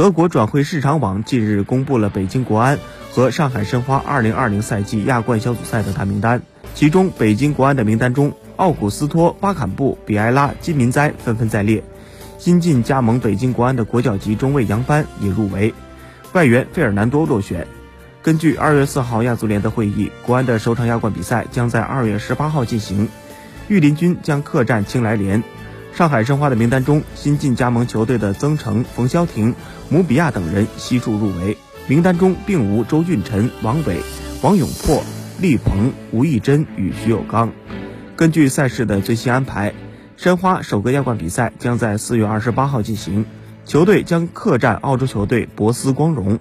德国转会市场网近日公布了北京国安和上海申花2020赛季亚冠小组赛的大名单，其中北京国安的名单中，奥古斯托·巴坎布、比埃拉、金民哉纷纷在列。新晋加盟北京国安的国脚级中卫杨帆也入围，外援费尔南多落选。根据二月四号亚足联的会议，国安的首场亚冠比赛将在二月十八号进行，御林军将客战青莱联。上海申花的名单中，新晋加盟球队的曾诚、冯潇霆、姆比亚等人悉数入围。名单中并无周俊辰、王伟、王永珀、厉鹏、吴义珍与徐有刚。根据赛事的最新安排，申花首个亚冠比赛将在四月二十八号进行，球队将客战澳洲球队博斯光荣。